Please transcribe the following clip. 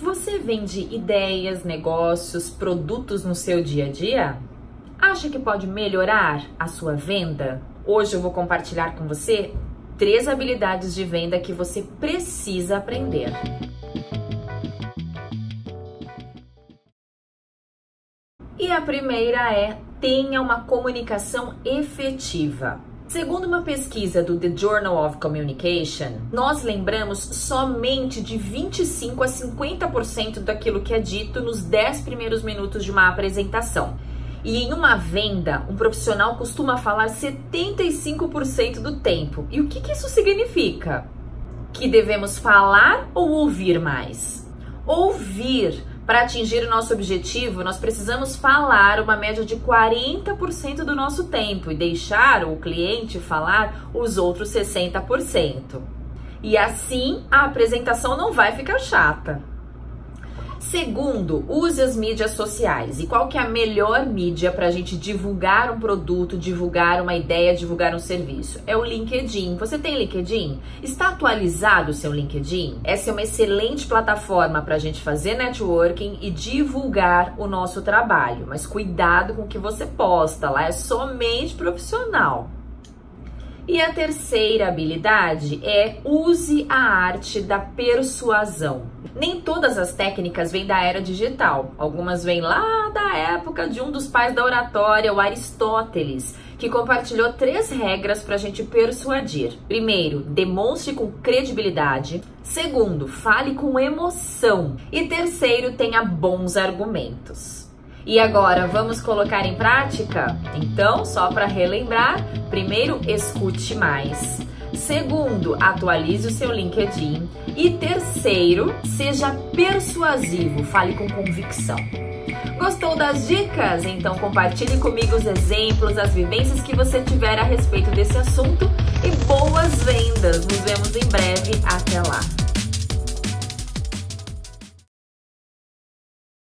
Você vende ideias, negócios, produtos no seu dia a dia? Acha que pode melhorar a sua venda? Hoje eu vou compartilhar com você três habilidades de venda que você precisa aprender. E a primeira é: tenha uma comunicação efetiva. Segundo uma pesquisa do The Journal of Communication, nós lembramos somente de 25 a 50% daquilo que é dito nos 10 primeiros minutos de uma apresentação. E em uma venda, um profissional costuma falar 75% do tempo. E o que, que isso significa? Que devemos falar ou ouvir mais? Ouvir para atingir o nosso objetivo, nós precisamos falar uma média de 40% do nosso tempo e deixar o cliente falar os outros 60%. E assim a apresentação não vai ficar chata. Segundo, use as mídias sociais. E qual que é a melhor mídia para a gente divulgar um produto, divulgar uma ideia, divulgar um serviço? É o LinkedIn. Você tem LinkedIn? Está atualizado o seu LinkedIn? Essa é uma excelente plataforma para a gente fazer networking e divulgar o nosso trabalho. Mas cuidado com o que você posta lá, é somente profissional. E a terceira habilidade é use a arte da persuasão. Nem todas as técnicas vêm da era digital. Algumas vêm lá da época de um dos pais da oratória, o Aristóteles, que compartilhou três regras para a gente persuadir. Primeiro, demonstre com credibilidade. Segundo, fale com emoção. E terceiro, tenha bons argumentos. E agora, vamos colocar em prática? Então, só para relembrar, primeiro, escute mais. Segundo, atualize o seu LinkedIn. E terceiro, seja persuasivo, fale com convicção. Gostou das dicas? Então compartilhe comigo os exemplos, as vivências que você tiver a respeito desse assunto e boas vendas. Nos vemos